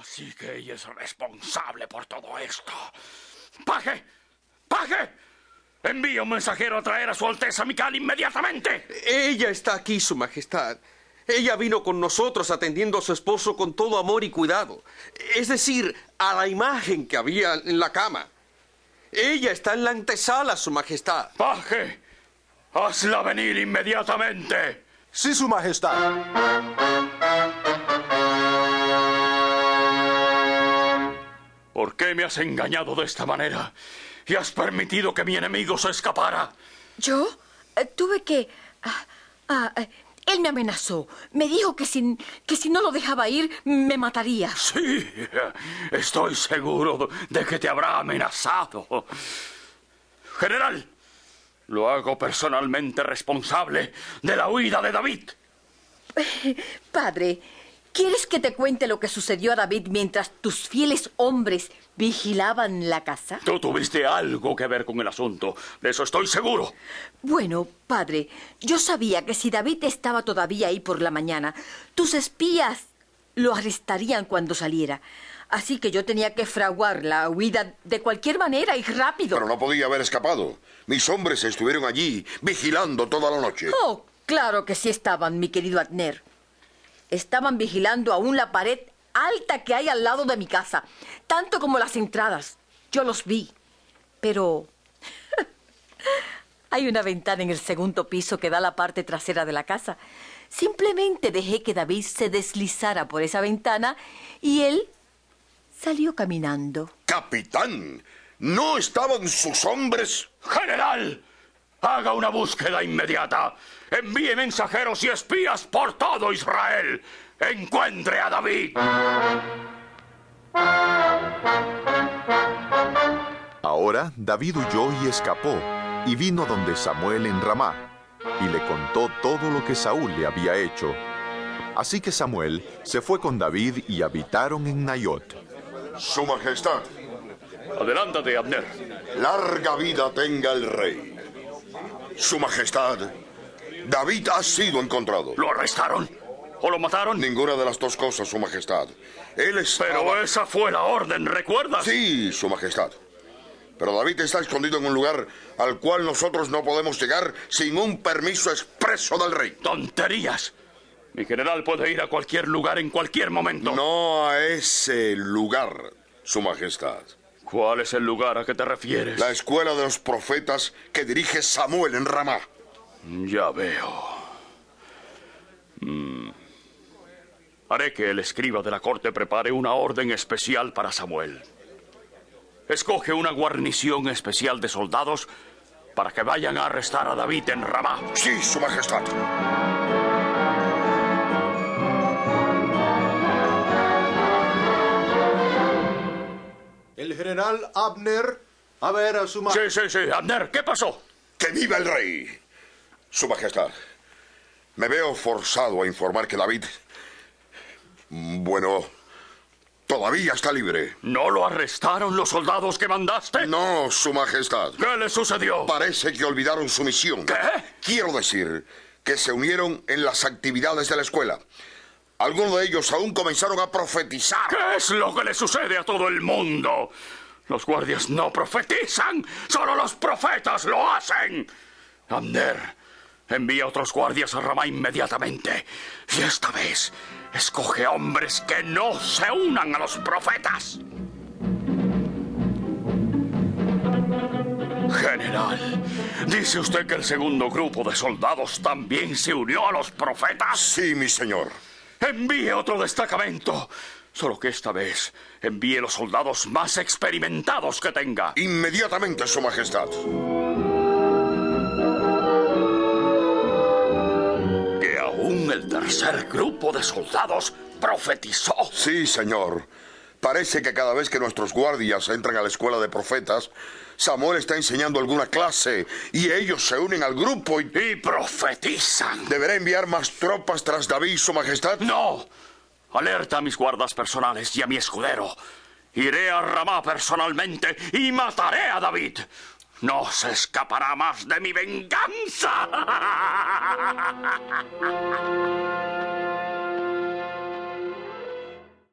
Así que ella es responsable por todo esto. ¡Paje! ¡Paje! Envía un mensajero a traer a su Alteza Mical inmediatamente. Ella está aquí, Su Majestad. Ella vino con nosotros atendiendo a su esposo con todo amor y cuidado. Es decir, a la imagen que había en la cama. Ella está en la antesala, Su Majestad. ¡Paje! ¡Hazla venir inmediatamente! Sí, Su Majestad. Qué me has engañado de esta manera? Y has permitido que mi enemigo se escapara. ¿Yo? Eh, tuve que... ah, ah, eh, él me amenazó. Me dijo que si, que si no lo dejaba ir, me mataría. Sí, estoy seguro de que te habrá amenazado. General, lo hago personalmente responsable de la huida de David. Padre, ¿quieres que te cuente lo que sucedió a David mientras tus fieles hombres vigilaban la casa? Tú tuviste algo que ver con el asunto, de eso estoy seguro. Bueno, padre, yo sabía que si David estaba todavía ahí por la mañana, tus espías lo arrestarían cuando saliera. Así que yo tenía que fraguar la huida de cualquier manera y rápido. Pero no podía haber escapado. Mis hombres estuvieron allí, vigilando toda la noche. Oh, claro que sí estaban, mi querido Adner. Estaban vigilando aún la pared alta que hay al lado de mi casa, tanto como las entradas. Yo los vi. Pero... hay una ventana en el segundo piso que da a la parte trasera de la casa. Simplemente dejé que David se deslizara por esa ventana y él salió caminando. Capitán, ¿no estaban sus hombres? General, haga una búsqueda inmediata. Envíe mensajeros y espías por todo Israel. Encuentre a David. Ahora David huyó y escapó, y vino donde Samuel en Ramá, y le contó todo lo que Saúl le había hecho. Así que Samuel se fue con David y habitaron en Nayot. Su Majestad, Adelántate, Abner. larga vida tenga el rey. Su Majestad, David ha sido encontrado. ¿Lo arrestaron? ¿O lo mataron? Ninguna de las dos cosas, Su Majestad. Él estaba... Pero esa fue la orden, ¿recuerdas? Sí, Su Majestad. Pero David está escondido en un lugar al cual nosotros no podemos llegar sin un permiso expreso del rey. Tonterías. Mi general puede ir a cualquier lugar en cualquier momento. No a ese lugar, Su Majestad. ¿Cuál es el lugar a que te refieres? La escuela de los profetas que dirige Samuel en Ramá. Ya veo. Mm. Haré que el escriba de la corte prepare una orden especial para Samuel. Escoge una guarnición especial de soldados para que vayan a arrestar a David en Ramá. Sí, Su Majestad. El general Abner, a ver a su majestad. Sí, sí, sí. Abner, ¿qué pasó? ¡Que viva el rey! Su Majestad, me veo forzado a informar que David... Bueno, todavía está libre. ¿No lo arrestaron los soldados que mandaste? No, Su Majestad. ¿Qué le sucedió? Parece que olvidaron su misión. ¿Qué? Quiero decir que se unieron en las actividades de la escuela. Algunos de ellos aún comenzaron a profetizar. ¿Qué es lo que le sucede a todo el mundo? Los guardias no profetizan, solo los profetas lo hacen. Abner, envía otros guardias a Ramá inmediatamente. Y esta vez, escoge hombres que no se unan a los profetas. General, ¿dice usted que el segundo grupo de soldados también se unió a los profetas? Sí, mi señor. Envíe otro destacamento. Solo que esta vez envíe los soldados más experimentados que tenga. Inmediatamente, Su Majestad. Que aún el tercer grupo de soldados profetizó. Sí, señor. Parece que cada vez que nuestros guardias entran a la escuela de profetas, Samuel está enseñando alguna clase y ellos se unen al grupo y... Y profetizan. ¿Deberá enviar más tropas tras David, Su Majestad? No. Alerta a mis guardas personales y a mi escudero. Iré a Ramá personalmente y mataré a David. No se escapará más de mi venganza.